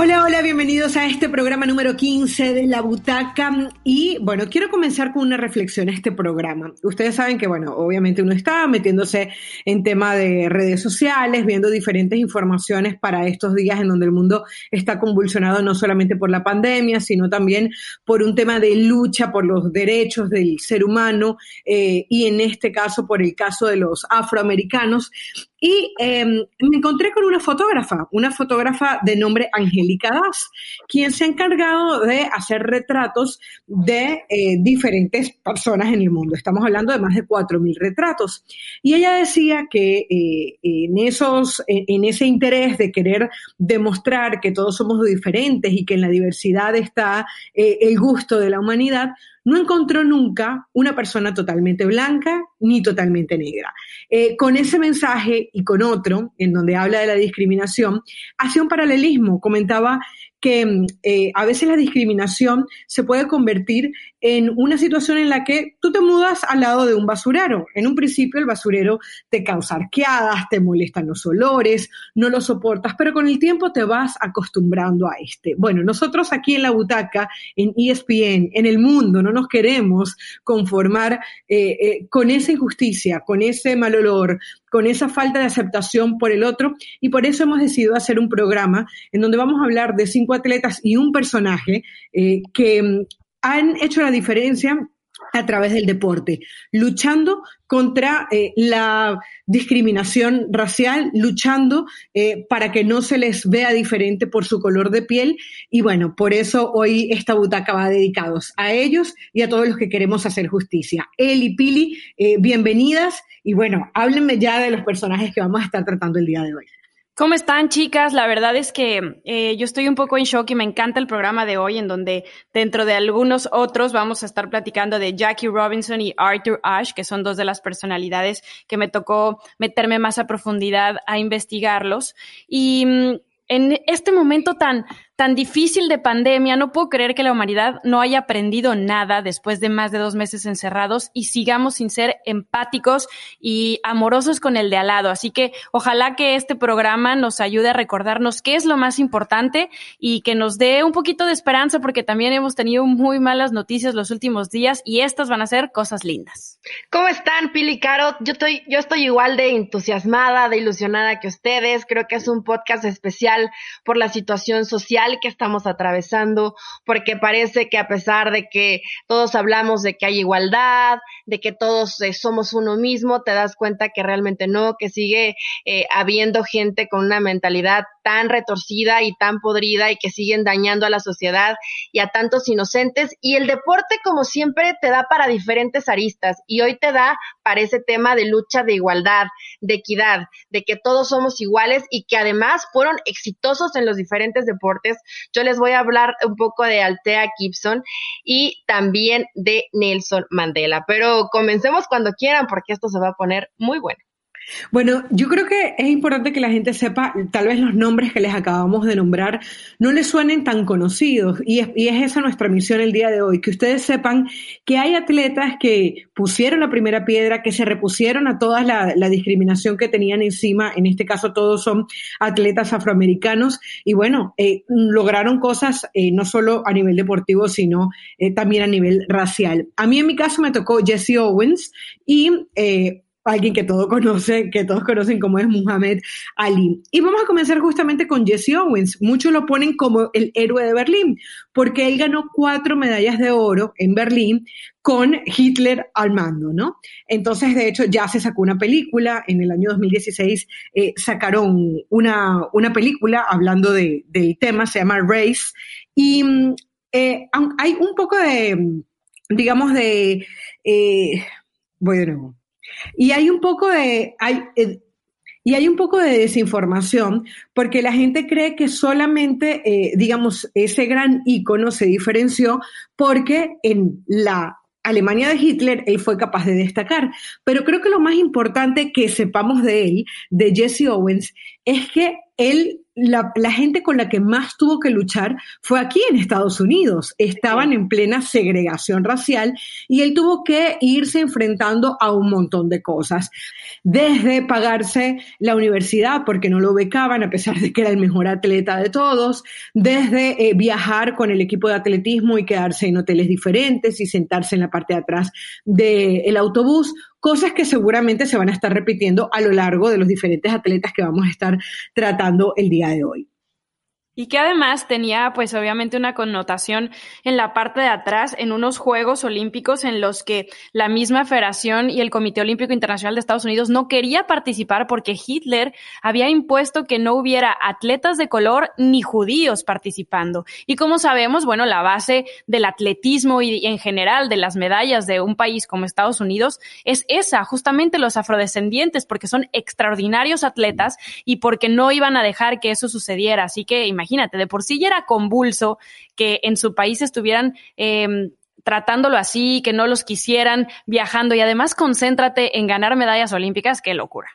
Hola, hola, bienvenidos a este programa número 15 de La Butaca. Y bueno, quiero comenzar con una reflexión a este programa. Ustedes saben que, bueno, obviamente uno está metiéndose en tema de redes sociales, viendo diferentes informaciones para estos días en donde el mundo está convulsionado no solamente por la pandemia, sino también por un tema de lucha por los derechos del ser humano eh, y en este caso por el caso de los afroamericanos. Y em, me encontré con una fotógrafa, una fotógrafa de nombre Angélica Das, quien se ha encargado de hacer retratos de eh, diferentes personas en el mundo. Estamos hablando de más de 4.000 retratos. Y ella decía que eh, en, esos, en ese interés de querer demostrar que todos somos diferentes y que en la diversidad está eh, el gusto de la humanidad, no encontró nunca una persona totalmente blanca ni totalmente negra. Eh, con ese mensaje y con otro, en donde habla de la discriminación, hacía un paralelismo, comentaba que eh, a veces la discriminación se puede convertir en una situación en la que tú te mudas al lado de un basurero. En un principio el basurero te causa arqueadas, te molestan los olores, no lo soportas, pero con el tiempo te vas acostumbrando a este. Bueno, nosotros aquí en la butaca, en ESPN, en el mundo, no nos queremos conformar eh, eh, con esa injusticia, con ese mal olor, con esa falta de aceptación por el otro y por eso hemos decidido hacer un programa en donde vamos a hablar de cinco atletas y un personaje eh, que mm, han hecho la diferencia a través del deporte, luchando contra eh, la discriminación racial, luchando eh, para que no se les vea diferente por su color de piel. Y bueno, por eso hoy esta butaca va dedicados a ellos y a todos los que queremos hacer justicia. Eli Pili, bienvenidas y bueno, háblenme ya de los personajes que vamos a estar tratando el día de hoy. ¿Cómo están, chicas? La verdad es que eh, yo estoy un poco en shock y me encanta el programa de hoy, en donde dentro de algunos otros vamos a estar platicando de Jackie Robinson y Arthur Ashe, que son dos de las personalidades que me tocó meterme más a profundidad a investigarlos. Y mm, en este momento tan tan difícil de pandemia, no puedo creer que la humanidad no haya aprendido nada después de más de dos meses encerrados y sigamos sin ser empáticos y amorosos con el de al lado. Así que ojalá que este programa nos ayude a recordarnos qué es lo más importante y que nos dé un poquito de esperanza porque también hemos tenido muy malas noticias los últimos días y estas van a ser cosas lindas. ¿Cómo están, Pili Caro? Yo estoy, yo estoy igual de entusiasmada, de ilusionada que ustedes. Creo que es un podcast especial por la situación social que estamos atravesando, porque parece que a pesar de que todos hablamos de que hay igualdad, de que todos eh, somos uno mismo, te das cuenta que realmente no, que sigue eh, habiendo gente con una mentalidad tan retorcida y tan podrida y que siguen dañando a la sociedad y a tantos inocentes. Y el deporte, como siempre, te da para diferentes aristas y hoy te da para ese tema de lucha de igualdad, de equidad, de que todos somos iguales y que además fueron exitosos en los diferentes deportes yo les voy a hablar un poco de Altea Gibson y también de Nelson Mandela. Pero comencemos cuando quieran porque esto se va a poner muy bueno. Bueno, yo creo que es importante que la gente sepa, tal vez los nombres que les acabamos de nombrar no les suenen tan conocidos y es, esa nuestra misión el día de hoy, que ustedes sepan que hay atletas que pusieron la primera piedra, que se repusieron a toda la, discriminación que tenían encima, en este caso todos son atletas afroamericanos y bueno, eh, lograron cosas eh, no solo a nivel deportivo, sino eh, también a nivel racial. A mí en mi caso me tocó Jesse Owens y alguien que todos conocen, que todos conocen como es Muhammad Ali. Y vamos a comenzar justamente con Jesse Owens. Muchos lo ponen como el héroe de Berlín, porque él ganó cuatro medallas de oro en Berlín con Hitler al mando, ¿no? Entonces, de hecho, ya se sacó una película, en el año 2016 eh, sacaron una, una, película hablando de, del tema, se llama Race, y eh, hay un poco de, digamos, de... Eh, voy de nuevo. Y hay un poco de, hay, eh, y hay un poco de desinformación porque la gente cree que solamente, eh, digamos, ese gran ícono se diferenció porque en la Alemania de Hitler él fue capaz de destacar. Pero creo que lo más importante que sepamos de él, de Jesse Owens, es que él la, gente con la que más tuvo que luchar fue aquí en Estados Unidos. Estaban en plena segregación racial y él tuvo que irse enfrentando a un montón de cosas. Desde pagarse la universidad porque no lo becaban a pesar de que era el mejor atleta de todos, desde eh, viajar con el equipo de atletismo y quedarse en hoteles diferentes y sentarse en la parte de atrás del autobús, cosas que seguramente se van a estar repitiendo a lo largo de los diferentes atletas que vamos a estar tratando el día de hoy. Y que además tenía, pues obviamente, una connotación en la parte de atrás, en unos Juegos Olímpicos en los que la misma Federación y el Comité Olímpico Internacional de Estados Unidos no quería participar porque Hitler había impuesto que no hubiera atletas de color ni judíos participando. Y como sabemos, bueno, la base del atletismo y en general de las medallas de un país como Estados Unidos es esa, justamente los afrodescendientes, porque son extraordinarios atletas y porque no iban a dejar que eso sucediera. Así que imagínate imagínate, de por sí ya era convulso que en su país estuvieran em, tratándolo así, que no los quisieran viajando y además concéntrate en ganar medallas olímpicas, qué locura.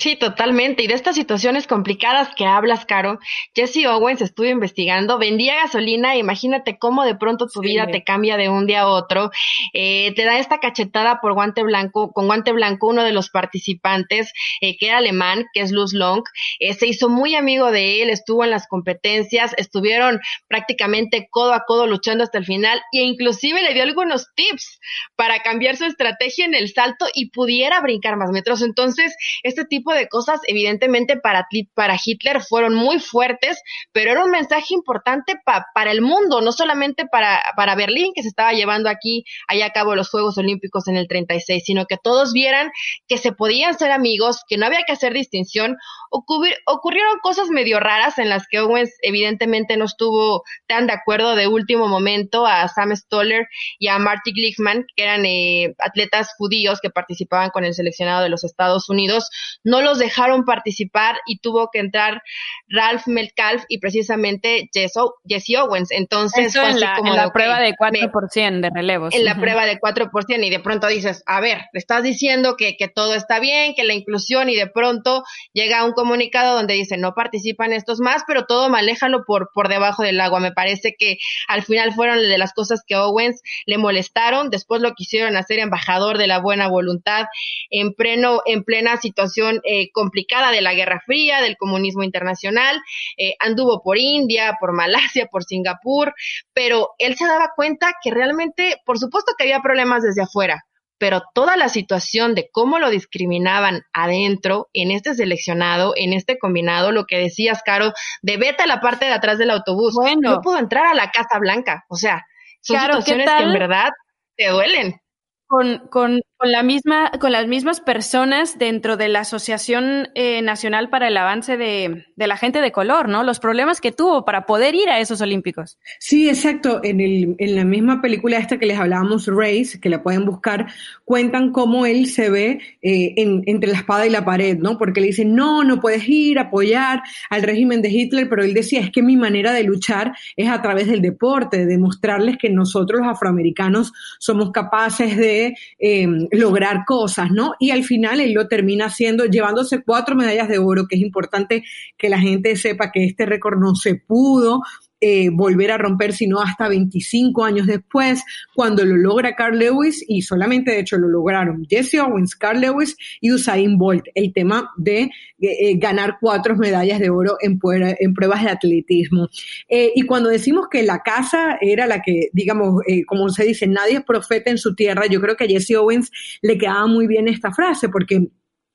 Sí, totalmente. Y de estas situaciones complicadas que hablas, Caro, Jesse Owens estuvo investigando, vendía gasolina, imagínate cómo de pronto tu vida te cambia de un día a otro. Eh, te da esta cachetada por guante blanco, con guante blanco uno de los participantes, eh, que era alemán, que es Luz Long, eh, se hizo muy amigo de él, estuvo en las competencias, estuvieron prácticamente codo a codo luchando hasta el final e inclusive le dio algunos tips para cambiar su estrategia en el salto y pudiera brincar más metros. Entonces, este tipo de cosas, evidentemente, para, para Hitler fueron muy fuertes, pero era un mensaje importante para el mundo, no solamente para, para Berlín, que se estaba llevando aquí, allá a cabo los Juegos Olímpicos en el 36, sino que todos vieran que se podían ser amigos, que no había que hacer distinción. ocurrieron cosas medio raras en las que Owens, evidentemente, no estuvo tan de acuerdo de último momento a Sam Stoller y a Marty Glickman, que eran eh, atletas judíos que participaban con el seleccionado de los Estados Unidos. No los dejaron participar y tuvo que entrar Ralph Metcalf y precisamente Jesse, Owens. Entonces fue así como en la prueba de 4% de relevos. En la prueba de 4% y de pronto dices, a ver, le estás diciendo que, que todo está bien, que la inclusión y de pronto llega un comunicado donde dice no participan estos más, pero todo maléjalo por, por debajo del agua. Me parece que al final fueron de las cosas que Owens le molestaron, después lo quisieron hacer embajador de la buena voluntad en pleno, en plena situación eh, complicada de la Guerra Fría, del comunismo internacional, eh, anduvo por India, por Malasia, por Singapur, pero él se daba cuenta que realmente, por supuesto que había problemas desde afuera, pero toda la situación de cómo lo discriminaban adentro, en este seleccionado, en este combinado, lo que decías, Caro, de vete a la parte de atrás del autobús, no pudo entrar a la Casa Blanca, o sea, son situaciones que en verdad te duelen. Con, con con la misma, con las mismas personas dentro de la Asociación eh, Nacional para el Avance de, la Gente de Color, ¿no? Los problemas que tuvo para poder ir a esos Olímpicos. Sí, exacto. En, el, en la misma película esta que les hablábamos, Race, que la pueden buscar, cuentan cómo él se ve eh, entre la espada y la pared, ¿no? Porque le dicen, no, no puedes ir a apoyar al régimen de Hitler, pero él decía, es que mi manera de luchar es a través del deporte, de demostrarles que nosotros los afroamericanos somos capaces de... Eh, lograr cosas, ¿no? Y al final él lo termina haciendo, llevándose cuatro medallas de oro, que es importante que la gente sepa que este récord no se pudo eh, volver a romper, sino hasta 25 años después, cuando lo logra Carl Lewis, y solamente de hecho lo lograron Jesse Owens, Carl Lewis y Usain Bolt, el tema de eh, eh, ganar cuatro medallas de oro en, en pruebas de atletismo. y cuando decimos que la casa era la que, digamos, como se dice, nadie es profeta en su tierra, yo creo que a Jesse Owens le quedaba muy bien esta frase, porque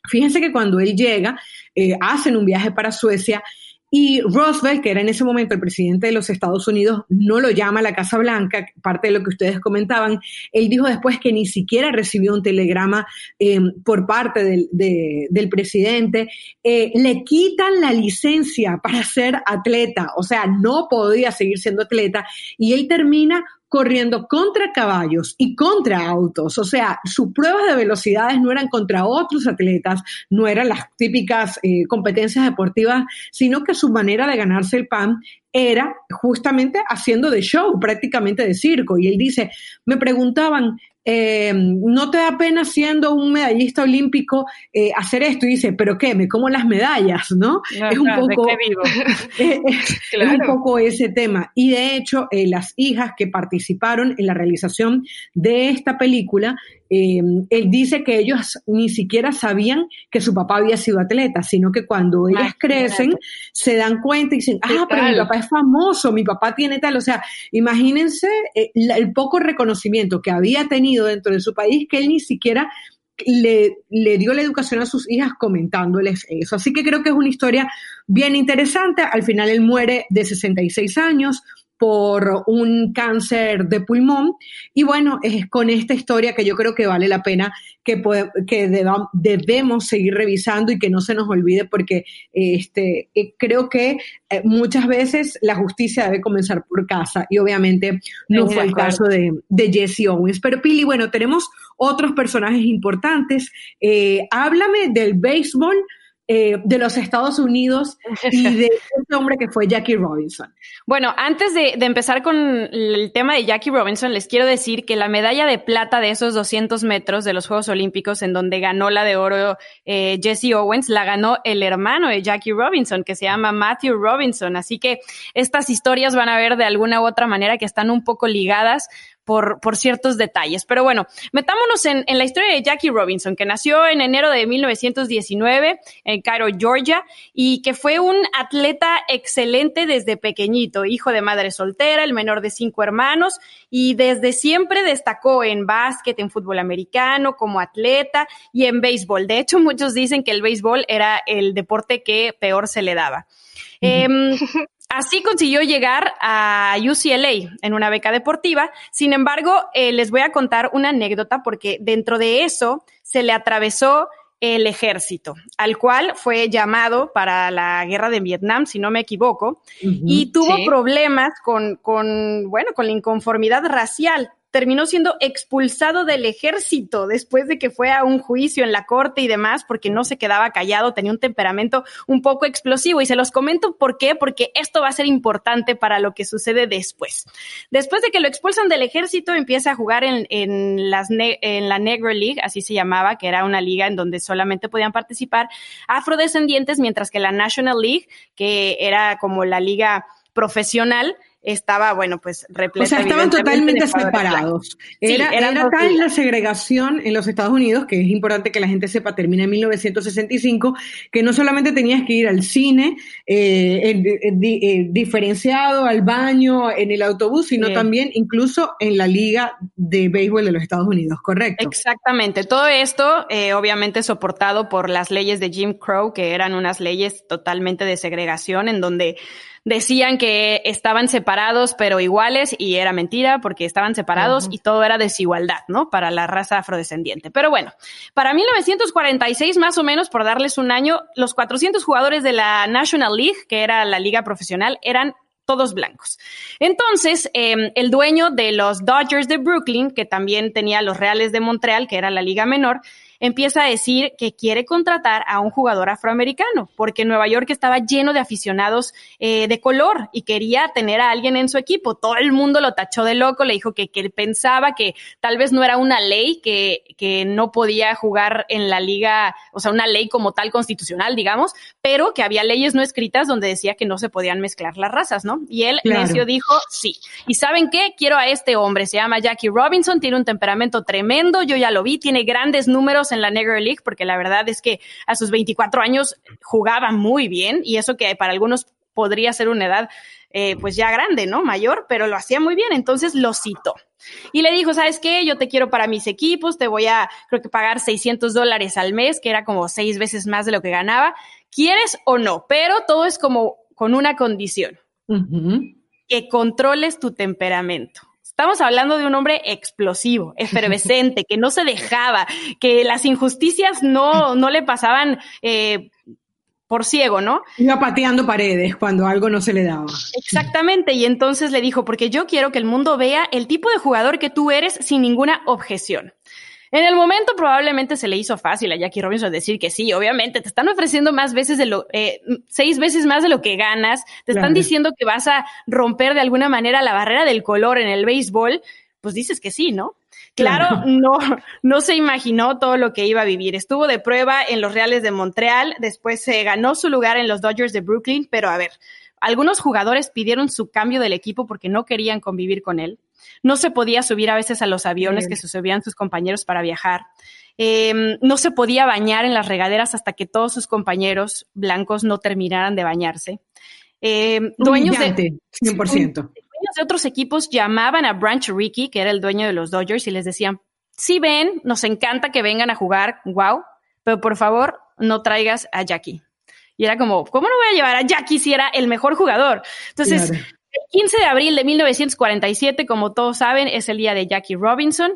fíjense que cuando él llega, hacen un viaje para Suecia, y Roosevelt, que era en ese momento el presidente de los Estados Unidos, no lo llama a la Casa Blanca, parte de lo que ustedes comentaban. Él dijo después que ni siquiera recibió un telegrama eh, por parte del, presidente. Eh, le quitan la licencia para ser atleta, o sea, no podía seguir siendo atleta y él termina corriendo contra caballos y contra autos. O sea, sus pruebas de velocidades no eran contra otros atletas, no eran las típicas eh, competencias deportivas, sino que su manera de ganarse el pan era justamente haciendo de show, prácticamente de circo. Y él dice, me preguntaban, eh, no te da pena siendo un medallista olímpico eh, hacer esto y dice, pero qué, me como las medallas, ¿no? es un poco, es, un poco ese tema. Y de hecho, eh, las hijas que participaron en la realización de esta película eh, él dice que ellos ni siquiera sabían que su papá había sido atleta, sino que cuando ellas crecen se dan cuenta y dicen, ah, pero mi papá es famoso, mi papá tiene tal, o sea, imagínense eh, el poco reconocimiento que había tenido dentro de su país que él ni siquiera le, le, dio la educación a sus hijas comentándoles eso. Así que creo que es una historia bien interesante. Al final él muere de 66 años, por un cáncer de pulmón. Y bueno, es con esta historia que yo creo que vale la pena que, que debemos seguir revisando y que no se nos olvide porque este, eh, creo que eh, muchas veces la justicia debe comenzar por casa y obviamente no fue el caso de, de, Jesse Owens. Pero Pili, bueno, tenemos otros personajes importantes. Eh, háblame del béisbol eh, de los Estados Unidos y de este hombre que fue Jackie Robinson. Bueno, antes de, empezar con el tema de Jackie Robinson, les quiero decir que la medalla de plata de esos 200 metros de los Juegos Olímpicos, en donde ganó la de oro eh, Jesse Owens, la ganó el hermano de Jackie Robinson, que se llama Matthew Robinson. Así que estas historias van a ver de alguna u otra manera que están un poco ligadas por, por ciertos detalles. Pero bueno, metámonos en, en, la historia de Jackie Robinson, que nació en enero de 1919 en Cairo, Georgia, y que fue un atleta excelente desde pequeñito, hijo de madre soltera, el menor de cinco hermanos, y desde siempre destacó en básquet, en fútbol americano, como atleta y en béisbol. De hecho, muchos dicen que el béisbol era el deporte que peor se le daba. Así consiguió llegar a UCLA en una beca deportiva. Sin embargo, eh, les voy a contar una anécdota porque dentro de eso se le atravesó el ejército, al cual fue llamado para la guerra de Vietnam, si no me equivoco, y tuvo problemas con, con, bueno, con la inconformidad racial terminó siendo expulsado del ejército después de que fue a un juicio en la corte y demás, porque no se quedaba callado, tenía un temperamento un poco explosivo. Y se los comento por qué, porque esto va a ser importante para lo que sucede después. Después de que lo expulsan del ejército, empieza a jugar en, en, en la Negro League, así se llamaba, que era una liga en donde solamente podían participar afrodescendientes, mientras que la National League, que era como la liga profesional, estaba, bueno, pues repleta. O sea, estaban totalmente separados. Era, era tal la segregación en los Estados Unidos, que es importante que la gente sepa, termina en 1965, que no solamente tenías que ir al cine eh, eh, diferenciado, al baño, en el autobús, sino también incluso en la Liga de Béisbol de los Estados Unidos, ¿correcto? Exactamente. Todo esto, eh, obviamente, soportado por las leyes de Jim Crow, que eran unas leyes totalmente de segregación, en donde decían que estaban separados pero iguales y era mentira porque estaban separados y todo era desigualdad, ¿no? Para la raza afrodescendiente. Pero bueno, para 1946 más o menos, por darles un año, los 400 jugadores de la National League, que era la liga profesional, eran todos blancos. Entonces, em, el dueño de los Dodgers de Brooklyn, que también tenía los Reales de Montreal, que era la liga menor, empieza a decir que quiere contratar a un jugador afroamericano, porque Nueva York estaba lleno de aficionados eh, de color y quería tener a alguien en su equipo. Todo el mundo lo tachó de loco, le dijo que, que él pensaba que tal vez no era una ley, que, que no podía jugar en la liga, o sea, una ley como tal constitucional, digamos, pero que había leyes no escritas donde decía que no se podían mezclar las razas, ¿no? Y él, necio, dijo sí. ¿Y saben qué? Quiero a este hombre, se llama Jackie Robinson, tiene un temperamento tremendo, yo ya lo vi, tiene grandes números en la Negro League, porque la verdad es que a sus 24 años jugaba muy bien y eso que para algunos podría ser una edad eh, pues ya grande, ¿no? Mayor, pero lo hacía muy bien, entonces lo citó. Y le dijo, ¿sabes qué? Yo te quiero para mis equipos, te voy a, creo que pagar 600 dólares al mes, que era como seis veces más de lo que ganaba. ¿Quieres o no? Pero todo es como con una condición. Que controles tu temperamento. Estamos hablando de un hombre explosivo, efervescente, que no se dejaba, que las injusticias no, no le pasaban eh, por ciego, ¿no? Iba pateando paredes cuando algo no se le daba. Exactamente, y entonces le dijo, porque yo quiero que el mundo vea el tipo de jugador que tú eres sin ninguna objeción. En el momento probablemente se le hizo fácil a Jackie Robinson decir que sí, obviamente, te están ofreciendo más veces de lo, eh, seis veces más de lo que ganas, te están diciendo que vas a romper de alguna manera la barrera del color en el béisbol, pues dices que sí, ¿no? Claro, no, no se imaginó todo lo que iba a vivir. Estuvo de prueba en los Reales de Montreal, después se ganó su lugar en los Dodgers de Brooklyn, pero a ver, algunos jugadores pidieron su cambio del equipo porque no querían convivir con él. No se podía subir a veces a los aviones que se subían sus compañeros para viajar. Em, no se podía bañar en las regaderas hasta que todos sus compañeros blancos no terminaran de bañarse. Eh, dueños de 100%. de otros equipos llamaban a Branch Rickey, que era el dueño de los Dodgers, y les decían, si ven, nos encanta que vengan a jugar, wow, pero por favor no traigas a Jackie. Y era como, ¿cómo no voy a llevar a Jackie si era el mejor jugador? Entonces, el 15 de abril de 1947, como todos saben, es el día de Jackie Robinson.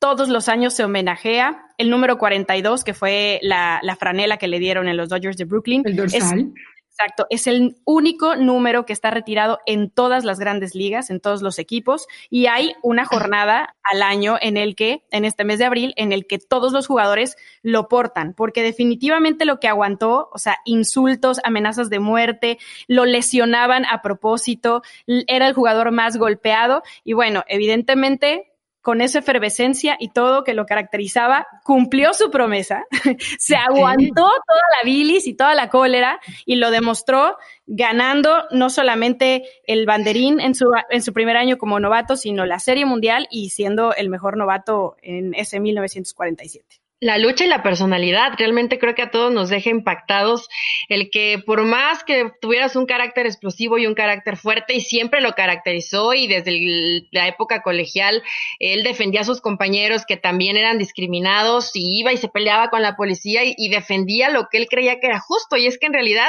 Todos los años se homenajea. El número 42, que fue la, franela que le dieron en los Dodgers de Brooklyn. El dorsal. Exacto, es el único número que está retirado en todas las grandes ligas, en todos los equipos, y hay una jornada al año en el que, en este mes de abril, en el que todos los jugadores lo portan, porque definitivamente lo que aguantó, o sea, insultos, amenazas de muerte, lo lesionaban a propósito, era el jugador más golpeado, y bueno, evidentemente con esa efervescencia y todo que lo caracterizaba, cumplió su promesa, se aguantó toda la bilis y toda la cólera y lo demostró ganando no solamente el banderín en su, en su primer año como novato, sino la Serie Mundial y siendo el mejor novato en ese 1947 la lucha y la personalidad. Realmente creo que a todos nos deja impactados el que por más que tuvieras un carácter explosivo y un carácter fuerte y siempre lo caracterizó y desde la época colegial él defendía a sus compañeros que también eran discriminados y iba y se peleaba con la policía y, defendía lo que él creía que era justo y es que en realidad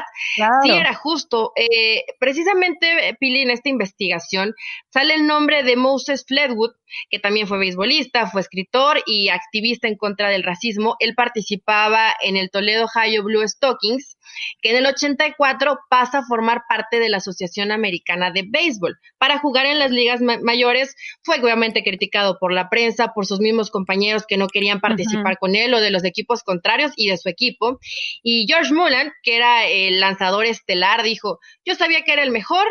sí era justo. Eh, precisamente, Pili, en esta investigación sale el nombre de Moses Fledwood, que también fue beisbolista, fue escritor y activista en contra del racismo. Él participaba en el Toledo Ohio Blue Stockings, que en el 84 pasa a formar parte de la Asociación Americana de Béisbol. Para jugar en las ligas mayores fue obviamente criticado por la prensa, por sus mismos compañeros que no querían participar con él o de los equipos contrarios y de su equipo. Y George Mullen, que era el lanzador estelar, dijo, yo sabía que era el mejor,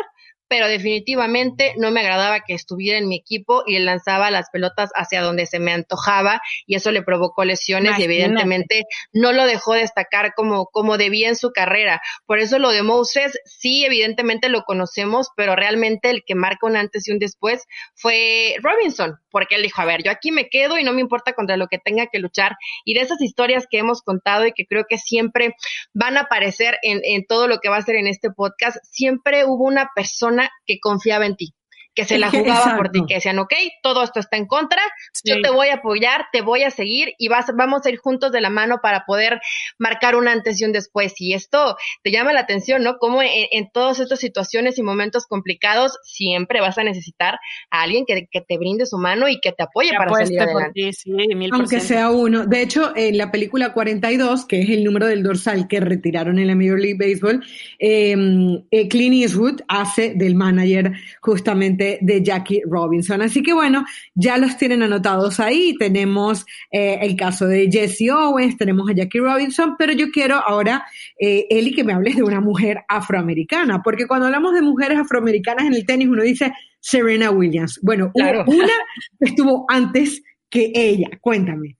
pero definitivamente no me agradaba que estuviera en mi equipo y lanzaba las pelotas hacia donde se me antojaba y eso le provocó lesiones y evidentemente no lo dejó destacar como, como debía en su carrera. Por eso lo de Moses, sí, evidentemente lo conocemos, pero realmente el que marca un antes y un después fue Robinson, porque él dijo, a ver, yo aquí me quedo y no me importa contra lo que tenga que luchar. Y de esas historias que hemos contado y que creo que siempre van a aparecer en, en todo lo que va a ser en este podcast, siempre hubo una persona que confiaba en ti que se la jugaba por ti, que decían, ok, todo esto está en contra, yo te voy a apoyar, te voy a seguir y vas, vamos a ir juntos de la mano para poder marcar un antes y un después. Y esto te llama la atención, ¿no? Como en, todas estas situaciones y momentos complicados siempre vas a necesitar a alguien que, te brinde su mano y que te apoye para salir adelante. Aunque sea uno. De hecho, en la película 42, que es el número del dorsal que retiraron en la Major League Baseball, em, eh, Clint Eastwood hace del manager justamente de, Jackie Robinson. Así que bueno, ya los tienen anotados ahí. Tenemos eh, el caso de Jesse Owens, tenemos a Jackie Robinson, pero yo quiero ahora, eh, Eli, que me hables de una mujer afroamericana, porque cuando hablamos de mujeres afroamericanas en el tenis, uno dice Serena Williams. Bueno, una estuvo antes que ella. Cuéntame.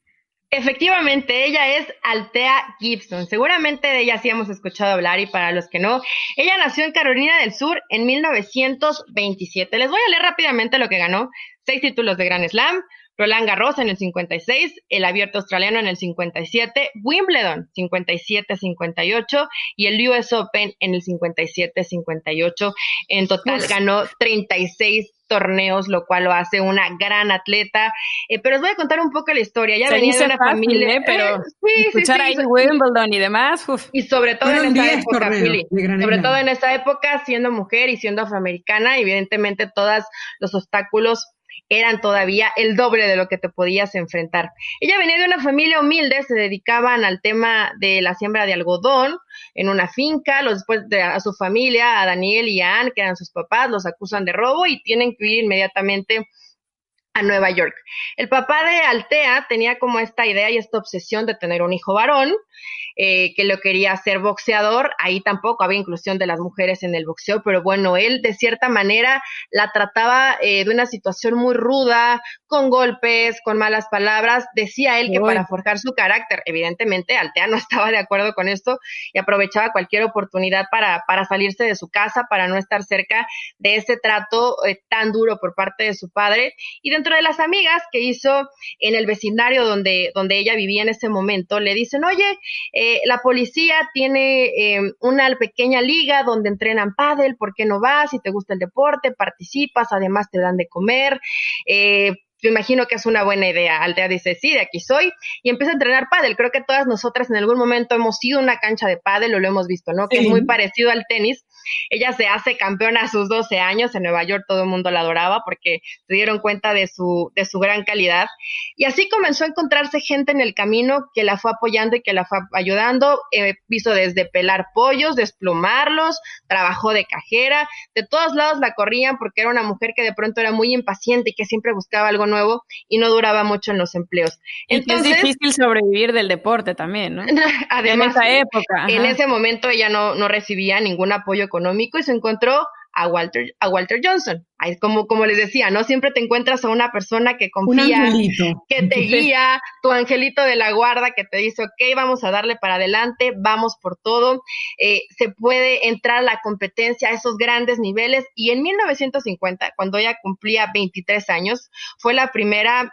Efectivamente, ella es Altea Gibson. Seguramente de ella sí hemos escuchado hablar y para los que no, ella nació en Carolina del Sur en 1927. Les voy a leer rápidamente lo que ganó. Seis títulos de Grand Slam, Roland Garros en el 56, el Abierto Australiano en el 57, Wimbledon 57-58 y el US Open en el 57-58. En total ganó 36 torneos, lo cual lo hace una gran atleta. Eh, pero os voy a contar un poco la historia. Ya venía de una familia. ¿eh? Pero sí, escuchar ahí Wimbledon y demás. Y sobre todo en esa época, sobre todo en esa época, siendo mujer y siendo afroamericana, evidentemente todos los obstáculos eran todavía el doble de lo que te podías enfrentar. Ella venía de una familia humilde, se dedicaban al tema de la siembra de algodón en una finca, los, después de, a su familia, a Daniel y a Anne, que eran sus papás, los acusan de robo y tienen que ir inmediatamente a Nueva York. El papá de Altea tenía como esta idea y esta obsesión de tener un hijo varón, eh, que lo quería hacer boxeador. Ahí tampoco había inclusión de las mujeres en el boxeo, pero bueno, él de cierta manera la trataba eh, de una situación muy ruda, con golpes, con malas palabras. Decía él que para forjar su carácter, evidentemente Altea no estaba de acuerdo con esto y aprovechaba cualquier oportunidad para, para salirse de su casa, para no estar cerca de ese trato eh, tan duro por parte de su padre. Y dentro de las amigas que hizo en el vecindario donde, donde ella vivía en ese momento, le dicen, oye, eh, la policía tiene eh, una pequeña liga donde entrenan pádel, ¿por qué no vas? Si te gusta el deporte, participas, además te dan de comer. Eh, yo imagino que es una buena idea. Altea dice, sí, de aquí soy, y empieza a entrenar pádel. Creo que todas nosotras en algún momento hemos ido a una cancha de pádel o lo hemos visto, ¿no? Que es muy parecido al tenis. Ella se hace campeona a sus 12 años, en Nueva York todo el mundo la adoraba porque se dieron cuenta de su, de su gran calidad. Y así comenzó a encontrarse gente en el camino que la fue apoyando y que la fue ayudando. Eh, hizo desde pelar pollos, desplumarlos, trabajó de cajera, de todos lados la corrían porque era una mujer que de pronto era muy impaciente y que siempre buscaba algo nuevo y no duraba mucho en los empleos. Entonces, es difícil sobrevivir del deporte también, ¿no? Además, en esa época. En ese momento ella no, no recibía ningún apoyo económico y se encontró a Walter, a Walter Johnson. Ahí, como, como les decía, ¿no? Siempre te encuentras a una persona que confía, que te guía, tu angelito de la guarda que te dice, ok, vamos a darle para adelante, vamos por todo. Eh, se puede entrar a la competencia a esos grandes niveles. Y en 1950, cuando ella cumplía 23 años, fue la primera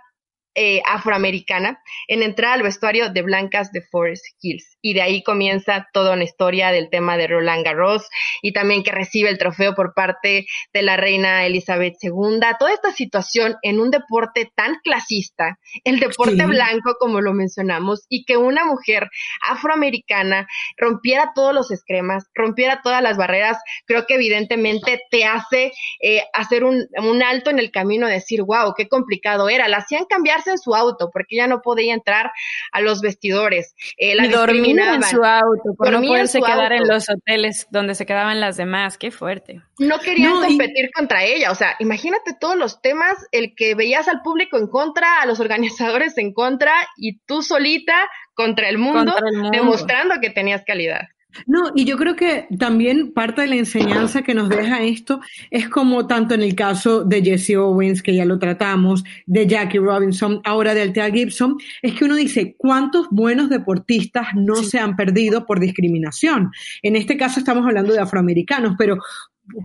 eh, afroamericana en entrar al vestuario de Blancas de Forest Hills. Y de ahí comienza toda una historia del tema de Roland Garros y también que recibe el trofeo por parte de la reina Elizabeth II. Toda esta situación en un deporte tan clasista, el deporte blanco, como lo mencionamos, y que una mujer afroamericana rompiera todos los esquemas, rompiera todas las barreras, creo que evidentemente te hace eh, hacer un, un alto en el camino, decir, wow, qué complicado era. La hacían cambiar en su auto porque ya no podía entrar a los vestidores. Eh, la y dormir en su auto por no poderse quedar en los hoteles donde se quedaban las demás. Qué fuerte. No querían competir contra ella. O sea, imagínate todos los temas, el que veías al público en contra, a los organizadores en contra y tú solita contra el mundo. demostrando que tenías calidad. No, y yo creo que también parte de la enseñanza que nos deja esto es como tanto en el caso de Jesse Owens, que ya lo tratamos, de Jackie Robinson, ahora de Altea Gibson, es que uno dice, ¿cuántos buenos deportistas no se han perdido por discriminación? En este caso estamos hablando de afroamericanos, pero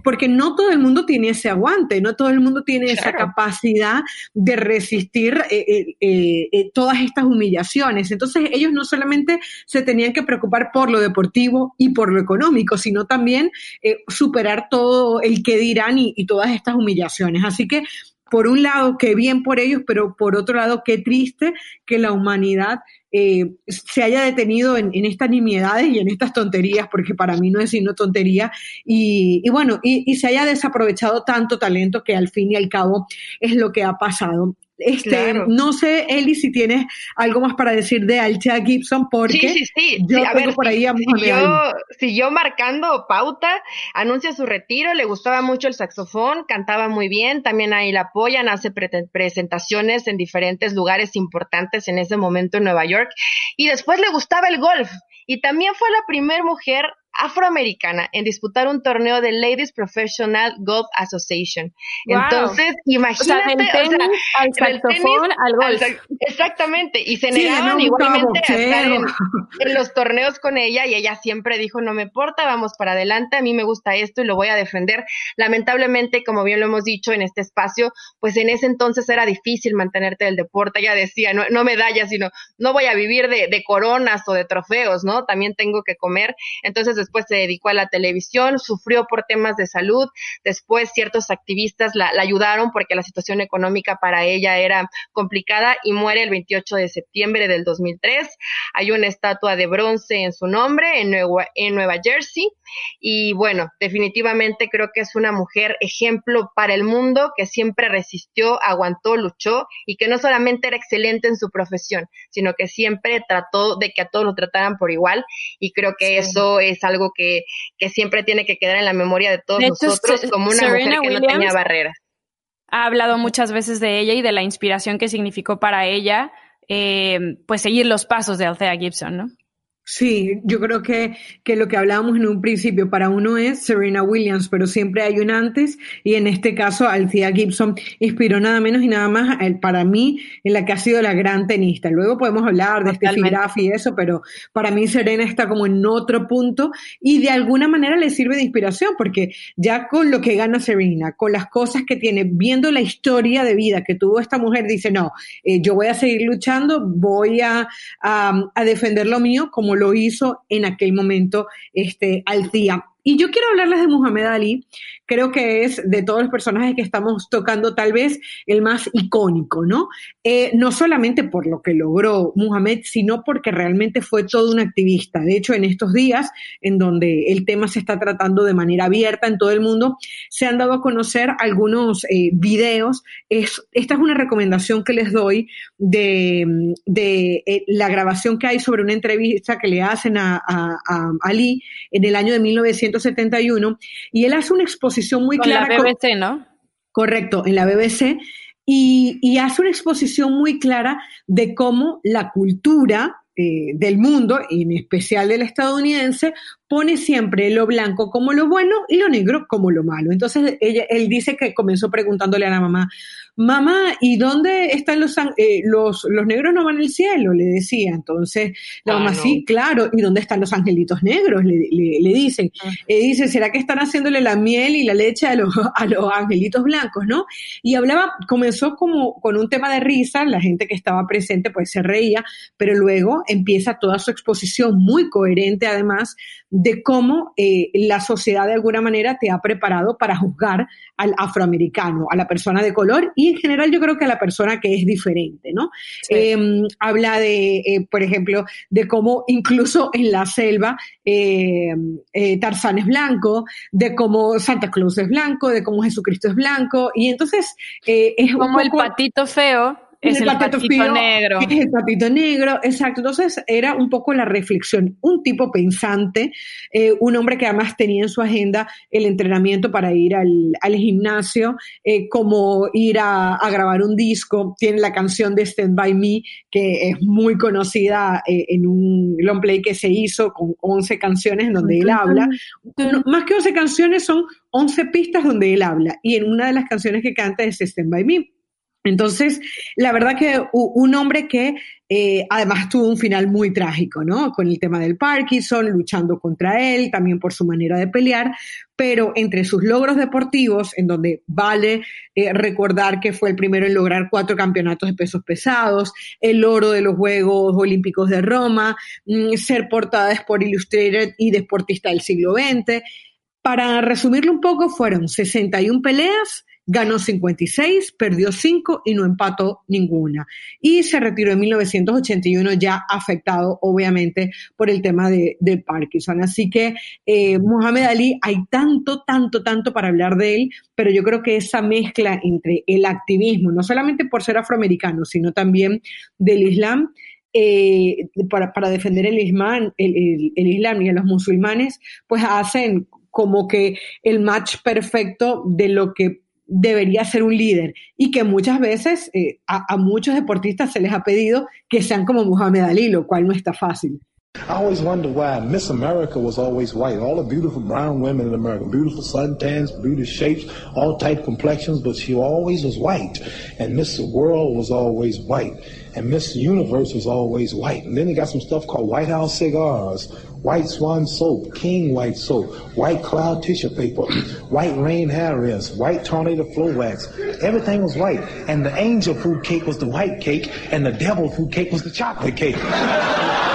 porque no todo el mundo tiene ese aguante, no todo el mundo tiene esa capacidad de resistir eh, eh, eh, todas estas humillaciones. Entonces ellos no solamente se tenían que preocupar por lo deportivo y por lo económico, sino también superar todo el que dirán y, y todas estas humillaciones. Así que por un lado, qué bien por ellos, pero por otro lado, qué triste que la humanidad eh, se haya detenido en, estas nimiedades y en estas tonterías, porque para mí no es sino tontería, y, bueno, y, se haya desaprovechado tanto talento que al fin y al cabo es lo que ha pasado. Este, No sé, Eli, si tienes algo más para decir de Alcha Gibson, porque sí, sí, sí. yo por ahí a siguió, siguió marcando pauta, anuncia su retiro, le gustaba mucho el saxofón, cantaba muy bien, también ahí la apoyan, hace presentaciones en diferentes lugares importantes en ese momento en Nueva York, y después le gustaba el golf, y también fue la primera mujer afroamericana en disputar un torneo de Ladies Professional Golf Association. Entonces, imagínate, o sea, al saxofón, al golf. exactamente, y se negaban igualmente a estar en, los torneos con ella y ella siempre dijo, no me importa, vamos para adelante, a mí me gusta esto y lo voy a defender. Lamentablemente, como bien lo hemos dicho en este espacio, pues en ese entonces era difícil mantenerte del deporte, ella decía, no, no medallas, sino no voy a vivir de, de coronas o de trofeos, ¿no? También tengo que comer. Entonces, después se dedicó a la televisión, sufrió por temas de salud, después ciertos activistas la, ayudaron porque la situación económica para ella era complicada y muere el 28 de septiembre del 2003. Hay una estatua de bronce en su nombre en Nueva, en Nueva Jersey. Y bueno, definitivamente creo que es una mujer ejemplo para el mundo que siempre resistió, aguantó, luchó y que no solamente era excelente en su profesión, sino que siempre trató de que a todos lo trataran por igual. Y creo que eso es algo algo que, que siempre tiene que quedar en la memoria de todos nosotros como una mujer que no tenía barreras. ha hablado muchas veces de ella y de la inspiración que significó para ella, eh, pues seguir los pasos de Althea Gibson, ¿no? Sí, yo creo que, que, lo que hablábamos en un principio para uno es Serena Williams, pero siempre hay un antes y en este caso Althea Gibson inspiró nada menos y nada más para mí en la que ha sido la gran tenista. Luego podemos hablar de este Graf y eso, pero para mí Serena está como en otro punto y de alguna manera le sirve de inspiración porque ya con lo que gana Serena, con las cosas que tiene, viendo la historia de vida que tuvo esta mujer, dice, no, eh, yo voy a seguir luchando, voy a, a, a defender lo mío como lo hizo en aquel momento este, Alcía. Y yo quiero hablarles de Muhammad Ali, creo que es de todos los personajes que estamos tocando tal vez el más icónico, ¿no? Eh, no solamente por lo que logró Muhammad, sino porque realmente fue todo un activista. De hecho, en estos días, en donde el tema se está tratando de manera abierta en todo el mundo, se han dado a conocer algunos eh, videos. Es, esta es una recomendación que les doy de, de eh, la grabación que hay sobre una entrevista que le hacen a, a, Ali en el año de 1971 y él hace una exposición muy clara. En la BBC, ¿no? Correcto, en la BBC. Y, y, hace una exposición muy clara de cómo la cultura eh, del mundo, y en especial del estadounidense, pone siempre lo blanco como lo bueno y lo negro como lo malo. Entonces ella, él dice que comenzó preguntándole a la mamá, mamá, ¿y dónde están los, eh, los, los negros no van al cielo? Le decía. Entonces la ah, mamá, sí, claro, ¿y dónde están los angelitos negros? Le, le, dicen. Ah. Eh, dice, ¿será que están haciéndole la miel y la leche a los, a los angelitos blancos, no? Y hablaba, comenzó como con un tema de risa, la gente que estaba presente pues se reía, pero luego empieza toda su exposición muy coherente además de cómo eh, la sociedad de alguna manera te ha preparado para juzgar al afroamericano, a la persona de color y en general yo creo que a la persona que es diferente, ¿no? Em, habla de, eh, por ejemplo, de cómo incluso en la selva em, eh, Tarzán es blanco, de cómo Santa Claus es blanco, de cómo Jesucristo es blanco y entonces es como el patito feo es el, patito, negro. Es el patito negro, exacto. Entonces era un poco la reflexión. Un tipo pensante, eh, un hombre que además tenía en su agenda el entrenamiento para ir al, gimnasio, eh, como ir a, grabar un disco. Tiene la canción de Stand By Me, que es muy conocida eh, en un long play que se hizo con 11 canciones en donde él habla. más que 11 canciones, son 11 pistas donde él habla. Y en una de las canciones que canta es Stand By Me. Entonces, la verdad que un hombre que eh, además tuvo un final muy trágico, ¿no? Con el tema del Parkinson, luchando contra él, también por su manera de pelear, pero entre sus logros deportivos, en donde vale eh, recordar que fue el primero en lograr cuatro campeonatos de pesos pesados, el oro de los Juegos Olímpicos de Roma, mm, ser portada de Sport Illustrated y deportista del siglo XX. Para resumirlo un poco, fueron 61 peleas, ganó 56, perdió 5 y no empató ninguna. Y se retiró en 1981 ya afectado obviamente por el tema de, Parkinson. Así que eh, Muhammad Ali, hay tanto, tanto, tanto para hablar de él, pero yo creo que esa mezcla entre el activismo, no solamente por ser afroamericano, sino también del Islam, eh, para, defender el Islam, el, Islam y a los musulmanes, pues hacen como que el match perfecto de lo que debería ser un líder y que muchas veces eh, a, a, muchos deportistas se les ha pedido que sean como Muhammad Ali, lo cual no está fácil. I always wonder why Miss America was always white. All the beautiful brown women in America, beautiful suntans, beautiful shapes, all type complexions, but she always was white. And Miss World was always white. And Miss Universe was always white. And then they got some stuff called White House cigars, white swan soap, king white soap, white cloud tissue paper, white rain hair rinse, white tornado flow wax. Everything was white. And the angel food cake was the white cake, and the devil food cake was the chocolate cake.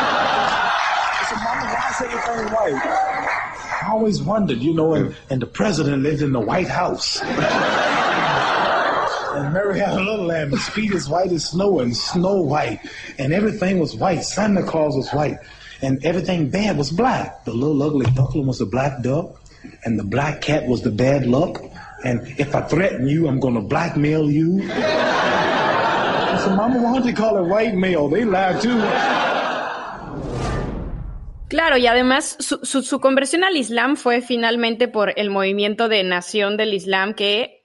Everything white? I always wondered, you know, and, and the president lived in the White House. and Mary had a little lamb, his feet as white as snow and snow white. And everything was white. Santa Claus was white. and everything bad was black. The little ugly duckling was a black duck, and the black cat was the bad luck. And if I threaten you, I'm going to blackmail you. so Mama, don't they call it white mail? They lie too. Claro, y además su, su, su, conversión al Islam fue finalmente por el movimiento de nación del Islam que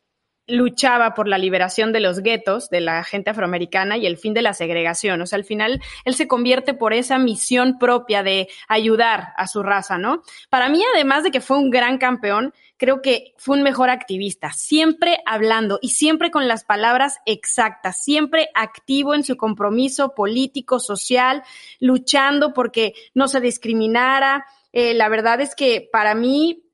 luchaba por la liberación de los guetos de la gente afroamericana y el fin de la segregación. O sea, al final él se convierte por esa misión propia de ayudar a su raza, ¿no? Para mí, además de que fue un gran campeón, creo que fue un mejor activista, siempre hablando y siempre con las palabras exactas, siempre activo en su compromiso político, social, luchando porque no se discriminara. Eh, la verdad es que para mí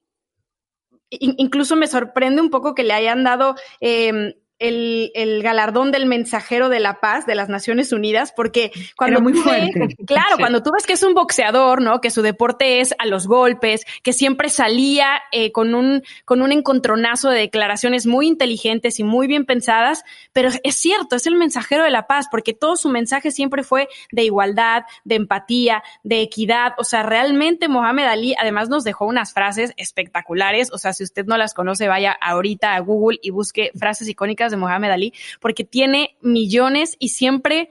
incluso me sorprende un poco que le hayan dado eh, el, el, galardón del mensajero de la paz de las Naciones Unidas, porque cuando muy tú fuerte. ves, claro, cuando tú ves que es un boxeador, ¿no? Que su deporte es a los golpes, que siempre salía eh, con un con un encontronazo de declaraciones muy inteligentes y muy bien pensadas, pero es cierto, es el mensajero de la paz, porque todo su mensaje siempre fue de igualdad, de empatía, de equidad, o sea, realmente Mohamed Ali además nos dejó unas frases espectaculares, o sea, si usted no las conoce, vaya ahorita a Google y busque frases icónicas de Mohamed Ali, porque tiene millones y siempre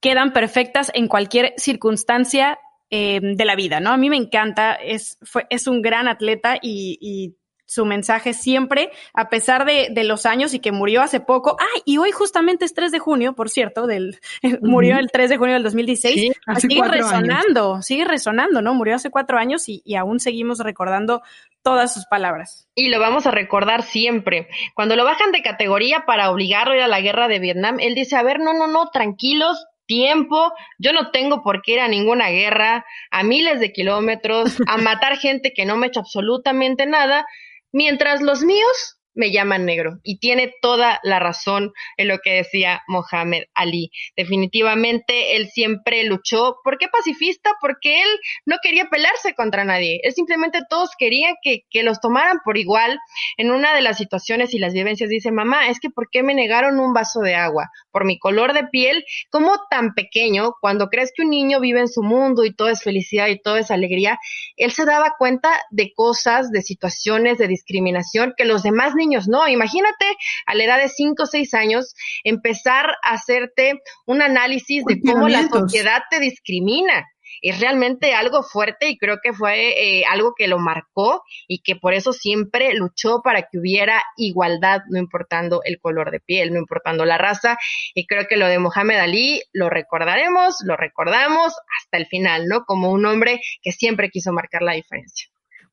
quedan perfectas en cualquier circunstancia eh, de la vida, ¿no? A mí me encanta, es, es un gran atleta y su mensaje siempre, a pesar de, de, los años y que murió hace poco. Ah, y hoy justamente es 3 de junio, por cierto, del, uh -huh. murió el 3 de junio del 2016. Sí, sigue resonando, años. sigue resonando, ¿no? Murió hace cuatro años y, y aún seguimos recordando todas sus palabras. Y lo vamos a recordar siempre. Cuando lo bajan de categoría para obligarlo a ir a la guerra de Vietnam, él dice, a ver, no, no, no, tranquilos, tiempo, yo no tengo por qué ir a ninguna guerra, a miles de kilómetros, a matar gente que no me ha hecho absolutamente nada, mientras los míos me llaman negro. Y tiene toda la razón en lo que decía Mohamed Ali. Definitivamente él siempre luchó. ¿Por qué pacifista? Porque él no quería pelearse contra nadie. Él simplemente todos querían que, que los tomaran por igual. En una de las situaciones y las vivencias dice, mamá, es que ¿por qué me negaron un vaso de agua? Por mi color de piel. ¿Cómo tan pequeño, cuando crees que un niño vive en su mundo y todo es felicidad y todo es alegría, él se daba cuenta de cosas, de situaciones, de discriminación que los demás niños niños, no, imagínate a la edad de 5 o 6 años empezar a hacerte un análisis de cómo la sociedad te discrimina. Es realmente algo fuerte y creo que fue eh, algo que lo marcó y que por eso siempre luchó para que hubiera igualdad, no importando el color de piel, no importando la raza. Y creo que lo de Mohamed Ali lo recordaremos, lo recordamos hasta el final, ¿no? Como un hombre que siempre quiso marcar la diferencia.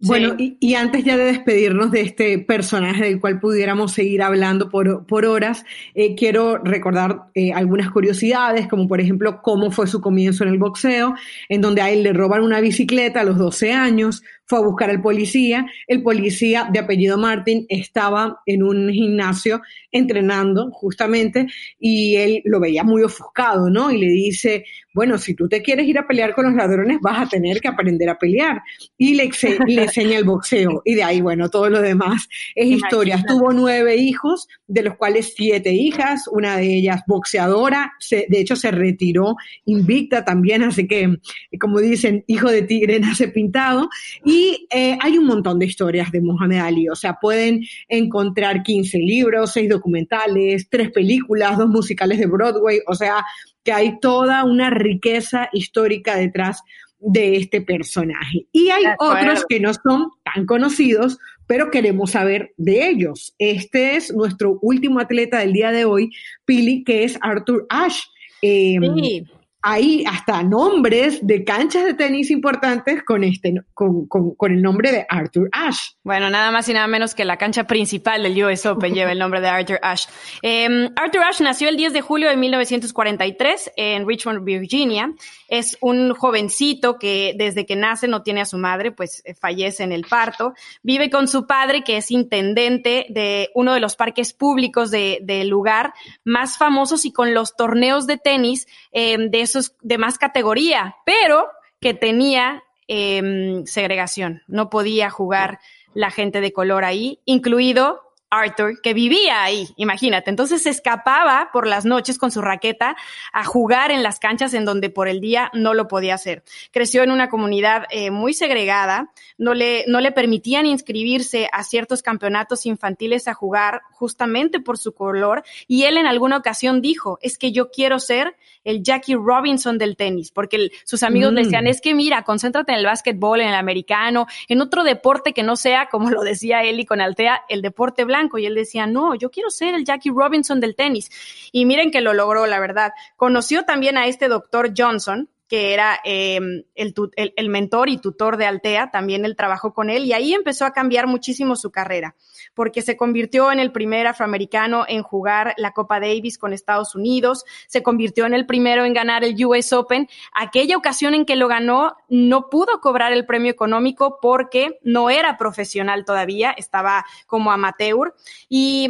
Bueno, y, y, antes ya de despedirnos de este personaje del cual pudiéramos seguir hablando por, por horas, eh, quiero recordar eh, algunas curiosidades, como por ejemplo cómo fue su comienzo en el boxeo, en donde a él le roban una bicicleta a los 12 años, fue a buscar al policía, el policía de apellido Martin estaba en un gimnasio entrenando justamente y él lo veía muy ofuscado, ¿no? Y le dice, bueno, si tú te quieres ir a pelear con los ladrones, vas a tener que aprender a pelear. Y le, le enseña el boxeo. Y de ahí, bueno, todo lo demás es historia. Tuvo nueve hijos, de los cuales siete hijas, una de ellas boxeadora, se, de hecho se retiró invicta también, así que, como dicen, hijo de tigre nace pintado. Y eh, hay un montón de historias de Mohamed Ali, o sea, pueden encontrar 15 libros, 6 documentales, 3 películas, 2 musicales de Broadway, o sea, que hay toda una riqueza histórica detrás de este personaje. Y hay otros que no son tan conocidos, pero queremos saber de ellos. Este es nuestro último atleta del día de hoy, Pili, que es Arthur Ashe. Eh, sí hay hasta nombres de canchas de tenis importantes con, este, con, con, con, el nombre de Arthur Ashe. Bueno, nada más y nada menos que la cancha principal del US Open lleva el nombre de Arthur Ashe. Eh, Arthur Ashe nació el 10 de julio de 1943 en Richmond, Virginia. Es un jovencito que desde que nace no tiene a su madre, pues fallece en el parto. Vive con su padre, que es intendente de uno de los parques públicos del de lugar más famosos y con los torneos de tenis eh, de de más categoría, pero que tenía eh, segregación. No podía jugar la gente de color ahí, incluido Arthur, que vivía ahí, imagínate. Entonces se escapaba por las noches con su raqueta a jugar en las canchas en donde por el día no lo podía hacer. Creció en una comunidad eh, muy segregada, no le, no le permitían inscribirse a ciertos campeonatos infantiles a jugar justamente por su color y él en alguna ocasión dijo, es que yo quiero ser el Jackie Robinson del tenis, porque el, sus amigos mm. le decían, es que mira, concéntrate en el básquetbol, en el americano, en otro deporte que no sea, como lo decía él y con Altea, el deporte blanco Y él decía, no, yo quiero ser el Jackie Robinson del tenis. Y miren que lo logró, la verdad. Conoció también a este doctor Johnson, que era em, el, mentor y tutor de Altea, también él trabajó con él y ahí empezó a cambiar muchísimo su carrera, porque se convirtió en el primer afroamericano en jugar la Copa Davis con Estados Unidos, se convirtió en el primero en ganar el US Open. Aquella ocasión en que lo ganó, no pudo cobrar el premio económico porque no era profesional todavía, estaba como amateur y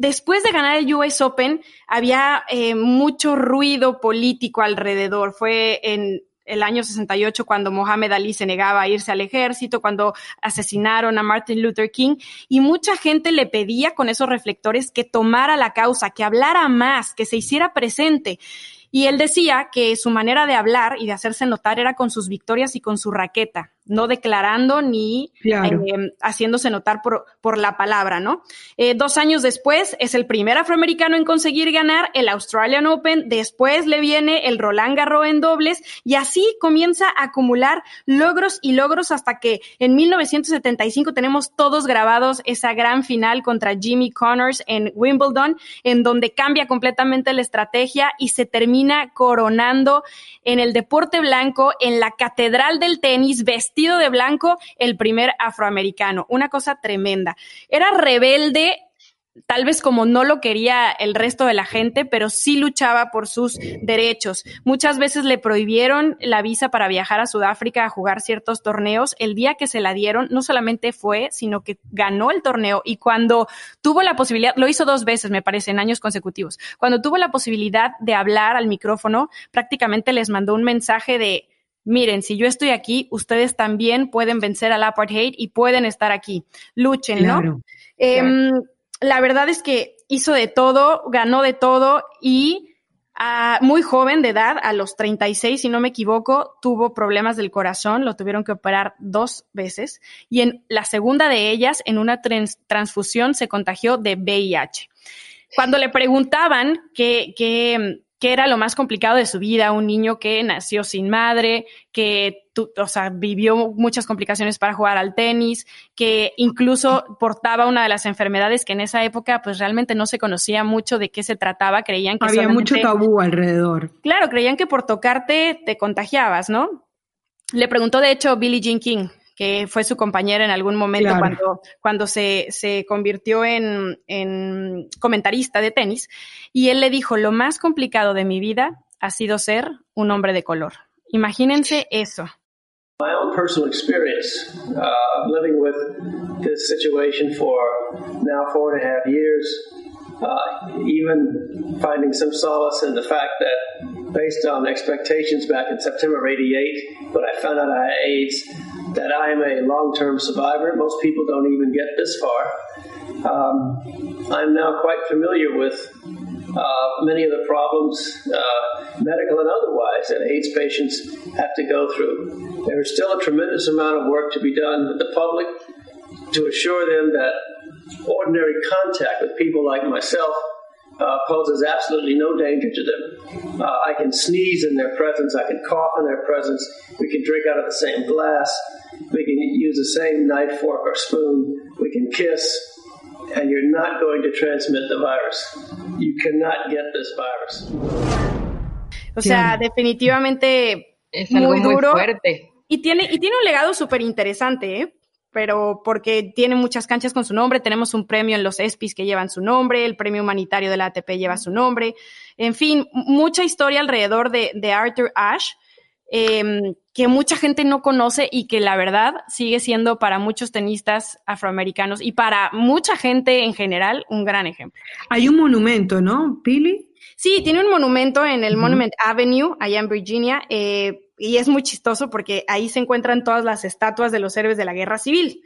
después de ganar el US Open, había eh, mucho ruido político alrededor. Fue en el año 68 cuando Mohamed Ali se negaba a irse al ejército, cuando asesinaron a Martin Luther King, y mucha gente le pedía con esos reflectores que tomara la causa, que hablara más, que se hiciera presente. Y él decía que su manera de hablar y de hacerse notar era con sus victorias y con su raqueta no declarando ni eh, haciéndose notar por, por, la palabra, ¿no? Eh, dos años después es el primer afroamericano en conseguir ganar el Australian Open, después le viene el Roland Garros en dobles y así comienza a acumular logros y logros hasta que en 1975 tenemos todos grabados esa gran final contra Jimmy Connors en Wimbledon, en donde cambia completamente la estrategia y se termina coronando en el deporte blanco, en la catedral del tenis, vestido de blanco el primer afroamericano. Una cosa tremenda. Era rebelde tal vez como no lo quería el resto de la gente, pero sí luchaba por sus derechos. Muchas veces le prohibieron la visa para viajar a Sudáfrica a jugar ciertos torneos. El día que se la dieron, no solamente fue, sino que ganó el torneo y cuando tuvo la posibilidad, lo hizo dos veces, me parece, en años consecutivos, cuando tuvo la posibilidad de hablar al micrófono, prácticamente les mandó un mensaje de miren, si yo estoy aquí, ustedes también pueden vencer al apartheid y pueden estar aquí. Luchen, ¿no? Em, la verdad es que hizo de todo, ganó de todo y muy joven de edad, a los 36, si no me equivoco, tuvo problemas del corazón, lo tuvieron que operar dos veces y en la segunda de ellas, en una transfusión, se contagió de VIH. Cuando le preguntaban qué, qué que era lo más complicado de su vida, un niño que nació sin madre, que o sea, vivió muchas complicaciones para jugar al tenis, que incluso portaba una de las enfermedades que en esa época pues realmente no se conocía mucho de qué se trataba, creían que había mucho tabú alrededor. Claro, creían que por tocarte te contagiabas, ¿no? Le preguntó de hecho Billie Jean King, que fue su compañera en algún momento cuando, cuando se, se convirtió en, en, comentarista de tenis. Y él le dijo, lo más complicado de mi vida ha sido ser un hombre de color. Imagínense eso. My own personal experience uh, living with this situation for now four and a half years, uh, even finding some solace in the fact that based on expectations back in September of 88, when I found out I had AIDS, that I am a long term survivor. Most people don't even get this far. Um, I'm now quite familiar with uh, many of the problems, uh, medical and otherwise, that AIDS patients have to go through. There's still a tremendous amount of work to be done with the public to assure them that ordinary contact with people like myself uh, poses absolutely no danger to them. Uh, I can sneeze in their presence, I can cough in their presence, we can drink out of the same glass, we can use the same knife, fork, or spoon, we can kiss, and you're not going to transmit the virus. You cannot get this virus. O sea, definitivamente es algo muy, duro. fuerte. Y tiene, y tiene un legado súper interesante, ¿eh? Pero porque tiene muchas canchas con su nombre, tenemos un premio en los ESPIs que llevan su nombre, el premio humanitario de la ATP lleva su nombre, en fin, mucha historia alrededor de, de Arthur Ashe, eh, que mucha gente no conoce y que la verdad sigue siendo para muchos tenistas afroamericanos y para mucha gente en general un gran ejemplo. Hay un monumento, ¿no, Pili? Sí, tiene un monumento en el Monument Avenue, allá en Virginia. Eh, y es muy chistoso porque ahí se encuentran todas las estatuas de los héroes de la guerra civil.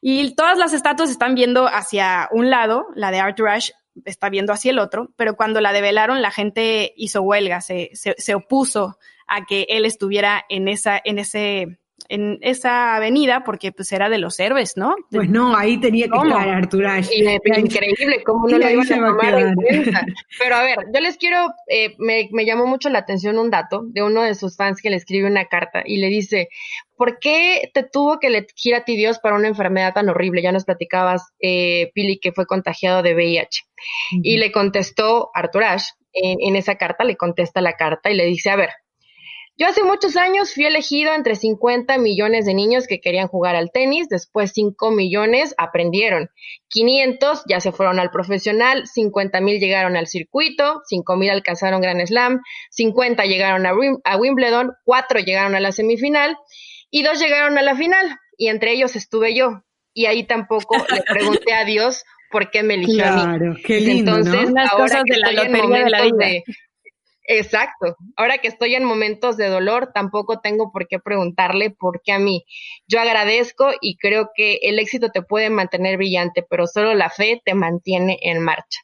Y todas las estatuas están viendo hacia un lado, la de Arthur Ashe está viendo hacia el otro, pero cuando la develaron la gente hizo huelga, se, se, opuso a que él estuviera en, esa, en ese en esa avenida porque pues era de los héroes, ¿no? Pues no, ahí tenía que estar Arthur Ashe. increíble, cómo no lo iban a tomar en cuenta. Pero a ver, yo les quiero, eh, me, me llamó mucho la atención un dato de uno de sus fans que le escribe una carta y le dice, ¿por qué te tuvo que elegir a ti Dios para una enfermedad tan horrible? Ya nos platicabas, eh, Pili, que fue contagiado de VIH. Y le contestó Arthur Ashe, en, esa carta, le contesta la carta y le dice, a ver, yo hace muchos años fui elegido entre 50 millones de niños que querían jugar al tenis, después 5 millones aprendieron, 500 ya se fueron al profesional, 50 mil llegaron al circuito, 5 mil alcanzaron Grand Slam, 50 llegaron a, a Wimbledon, 4 llegaron a la semifinal y 2 llegaron a la final y entre ellos estuve yo. Y ahí tampoco le pregunté a Dios por qué me eligió a mí. Qué lindo, Entonces, ahora que de la lotería de la vida. Exacto. Ahora que estoy en momentos de dolor, tampoco tengo por qué preguntarle por qué a mí. Yo agradezco y creo que el éxito te puede mantener brillante, pero solo la fe te mantiene en marcha.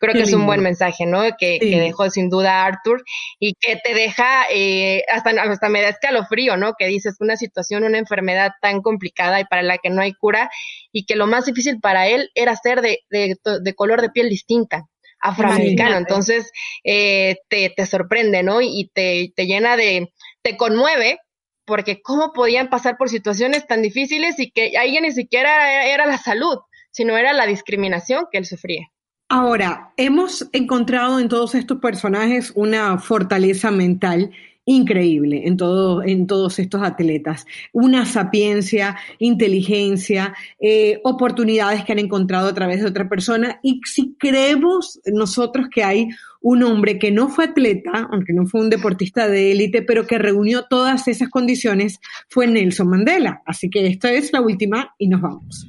Creo que es un buen mensaje, ¿no? Que, dejó sin duda Arthur y que te deja, eh, hasta, hasta me da escalofrío, ¿no? Que dices una situación, una enfermedad tan complicada y para la que no hay cura y que lo más difícil para él era ser de, de, de color de piel distinta afroamericano. Entonces, eh, te, te, sorprende, ¿no? Y te, te llena de, te conmueve, porque cómo podían pasar por situaciones tan difíciles y que ahí ni siquiera era la salud, sino era la discriminación que él sufría. Ahora, hemos encontrado en todos estos personajes una fortaleza mental increíble en, todo, en todos estos atletas. Una sapiencia, inteligencia, eh, oportunidades que han encontrado a través de otra persona. Y si creemos nosotros que hay un hombre que no fue atleta, aunque no fue un deportista de élite, pero que reunió todas esas condiciones, fue Nelson Mandela. Así que esta es la última y nos vamos.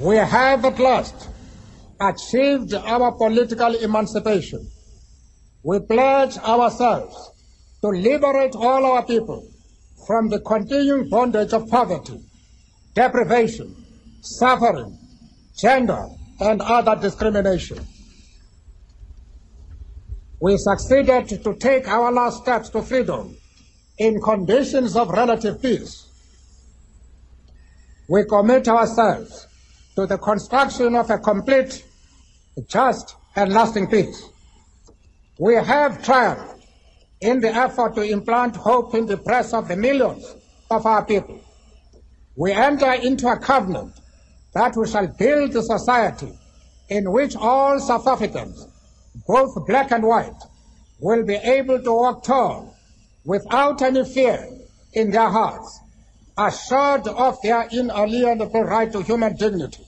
We have at last achieved our political emancipation, we pledge ourselves to liberate all our people from the continuing bondage of poverty, deprivation, suffering, gender, and other discrimination. We succeeded to take our last steps to freedom in conditions of relative peace. We commit ourselves to the construction of a complete, just, and lasting peace. We have triumphed in the effort to implant hope in the breasts of the millions of our people. We enter into a covenant that we shall build a society in which all South Africans, both black and white, will be able to walk tall without any fear in their hearts assured of their inalienable right to human dignity.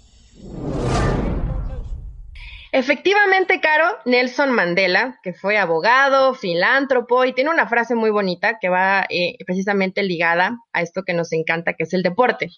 Efectivamente, Caro, Nelson Mandela, que fue abogado, filántropo y tiene una frase muy bonita que va eh, precisamente ligada a esto que nos encanta, que es el deporte.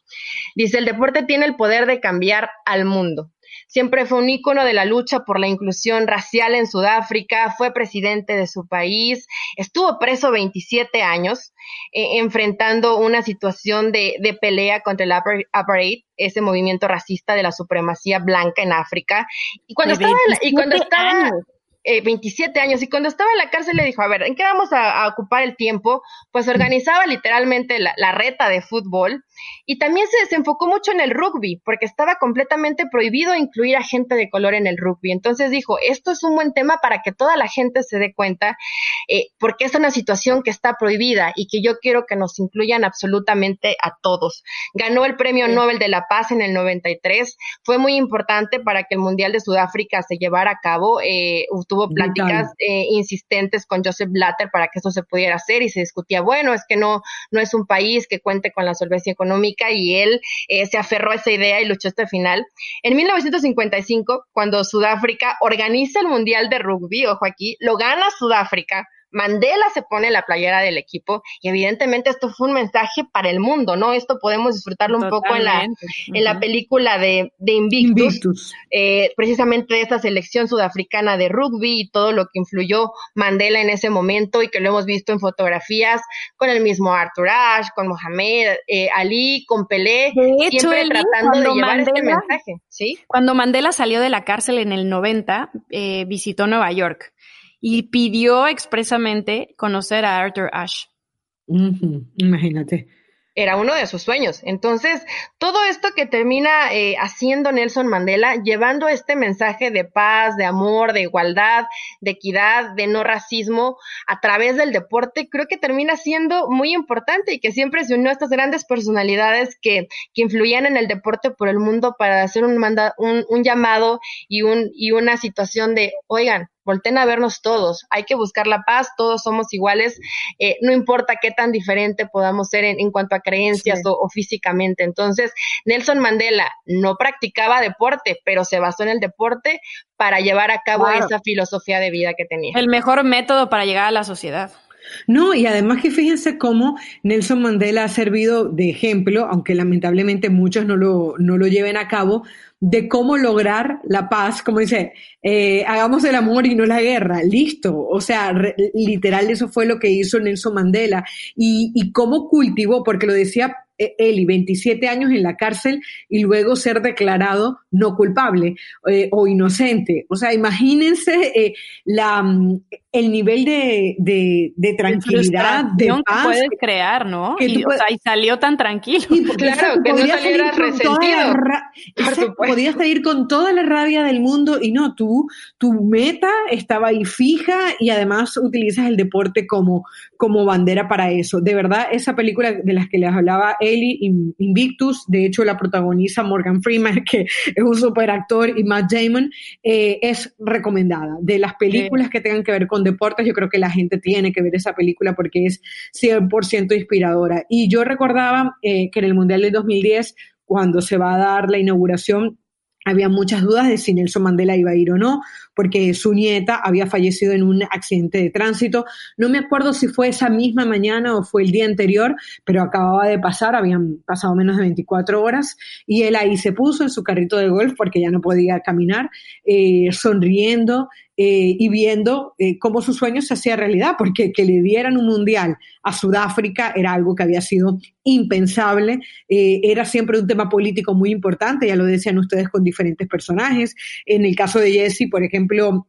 Dice, el deporte tiene el poder de cambiar al mundo. Siempre fue un ícono de la lucha por la inclusión racial en Sudáfrica, fue presidente de su país, estuvo preso 27 años, eh, enfrentando una situación de, de pelea contra el apartheid, ese movimiento racista de la supremacía blanca en África. Y cuando estaba, y cuando estaba 27 eh, años y cuando estaba en la cárcel le dijo, a ver, ¿en qué vamos a, ocupar el tiempo? Pues organizaba literalmente la, reta de fútbol y también se desenfocó mucho en el rugby porque estaba completamente prohibido incluir a gente de color en el rugby. Entonces dijo, esto es un buen tema para que toda la gente se dé cuenta eh, porque es una situación que está prohibida y que yo quiero que nos incluyan absolutamente a todos. Ganó el Premio Nobel de la Paz en el 93, fue muy importante para que el Mundial de Sudáfrica se llevara a cabo. Eh, tuvo pláticas eh, insistentes con Joseph Blatter para que eso se pudiera hacer y se discutía, bueno, es que no, no es un país que cuente con la solvencia económica y él eh, se aferró a esa idea y luchó hasta el final. En 1955, cuando Sudáfrica organiza el Mundial de Rugby, ojo aquí, lo gana Sudáfrica, Mandela se pone la playera del equipo y evidentemente esto fue un mensaje para el mundo, ¿no? Esto podemos disfrutarlo un poco en la, en la película de, de Invictus, Eh, precisamente de esta selección sudafricana de rugby y todo lo que influyó Mandela en ese momento y que lo hemos visto en fotografías con el mismo Arthur Ashe, con Mohamed eh, Ali, con Pelé, siempre tratando de llevar este mensaje, ¿sí? Cuando Mandela salió de la cárcel en el 90, eh, visitó Nueva York y pidió expresamente conocer a Arthur Ashe. Imagínate era uno de sus sueños. Entonces, todo esto que termina eh, haciendo Nelson Mandela, llevando este mensaje de paz, de amor, de igualdad, de equidad, de no racismo a través del deporte, creo que termina siendo muy importante y que siempre se unió a estas grandes personalidades que, que influían en el deporte por el mundo para hacer un, un, un llamado y, un, y una situación de, oigan, volten a vernos todos, hay que buscar la paz, todos somos iguales, eh, no importa qué tan diferente podamos ser en, cuanto a creencias o, físicamente. Entonces, Nelson Mandela no practicaba deporte, pero se basó en el deporte para llevar a cabo esa filosofía de vida que tenía. El mejor método para llegar a la sociedad. No, y además que fíjense cómo Nelson Mandela ha servido de ejemplo, aunque lamentablemente muchos no lo, no lo lleven a cabo, de cómo lograr la paz, como dice, eh, hagamos el amor y no la guerra, listo. O sea, literal eso fue lo que hizo Nelson Mandela y, y cómo cultivó, porque lo decía Eli, 27 años en la cárcel y luego ser declarado no culpable eh, o inocente. O sea, imagínense eh, la, mm, el nivel de, de, tranquilidad, de, paz. que puedes crear, ¿no? y, salió tan tranquilo. claro, que no saliera resentido. Podías salir con toda la rabia del mundo y no, tú, tu meta estaba ahí fija y además utilizas el deporte como, como bandera para eso. De verdad, esa película de las que les hablaba Ellie, Invictus, de hecho la protagoniza Morgan Freeman, que es un super actor, y Matt Damon, eh, es recomendada. De las películas que tengan que ver con deportes, yo creo que la gente tiene que ver esa película porque es 100% inspiradora. Y yo recordaba eh, que en el Mundial del 2010, cuando se va a dar la inauguración, había muchas dudas de si Nelson Mandela iba a ir o no, porque su nieta había fallecido en un accidente de tránsito. No me acuerdo si fue esa misma mañana o fue el día anterior, pero acababa de pasar, habían pasado menos de 24 horas, y él ahí se puso en su carrito de golf porque ya no podía caminar, eh, sonriendo, eh, y viendo eh, cómo su sueño se hacía realidad, porque que le dieran un mundial a Sudáfrica era algo que había sido impensable, eh, era siempre un tema político muy importante, ya lo decían ustedes con diferentes personajes. En el caso de Jesse, por ejemplo,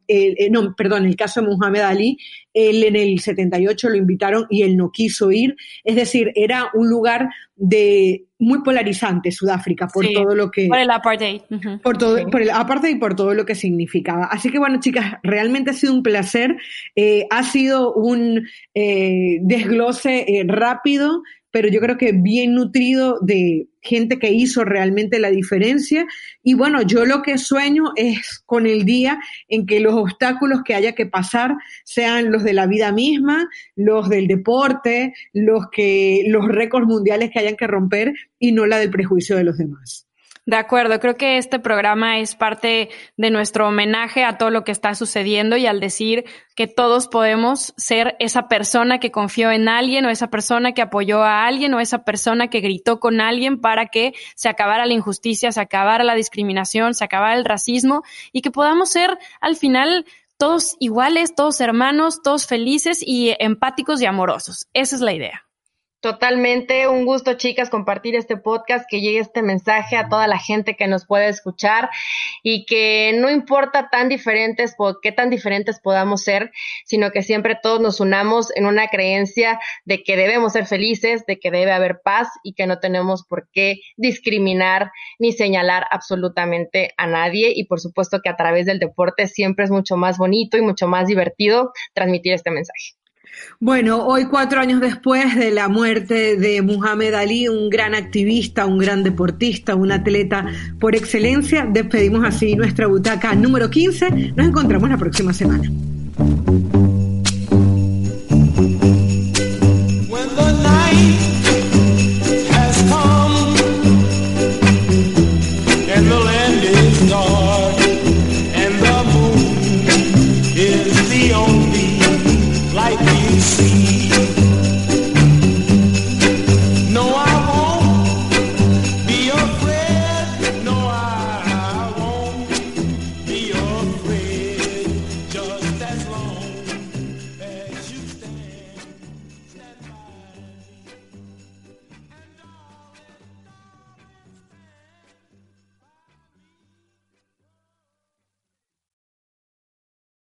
no, perdón, en el caso de Muhammad Ali, él en el 78 lo invitaron y él no quiso ir, es decir, era un lugar de muy polarizante Sudáfrica por todo lo que por el apartheid. Por todo por el apartheid y por todo lo que significaba. Así que bueno chicas realmente ha sido un placer eh, ha sido un eh, desglose eh, rápido pero yo creo que bien nutrido de gente que hizo realmente la diferencia. Y bueno, yo lo que sueño es con el día en que los obstáculos que haya que pasar sean los de la vida misma, los del deporte, los que, los récords mundiales que hayan que romper y no la del prejuicio de los demás. De acuerdo, creo que este programa es parte de nuestro homenaje a todo lo que está sucediendo y al decir que todos podemos ser esa persona que confió en alguien o esa persona que apoyó a alguien o esa persona que gritó con alguien para que se acabara la injusticia, se acabara la discriminación, se acabara el racismo y que podamos ser al final todos iguales, todos hermanos, todos felices y empáticos y amorosos. Esa es la idea. Totalmente, un gusto chicas compartir este podcast, que llegue este mensaje a toda la gente que nos puede escuchar y que no importa tan diferentes, qué tan diferentes podamos ser, sino que siempre todos nos unamos en una creencia de que debemos ser felices, de que debe haber paz y que no tenemos por qué discriminar ni señalar absolutamente a nadie y por supuesto que a través del deporte siempre es mucho más bonito y mucho más divertido transmitir este mensaje. Bueno, hoy cuatro años después de la muerte de Muhammad Ali, un gran activista, un gran deportista, un atleta por excelencia, despedimos así nuestra butaca número 15. Nos encontramos la próxima semana.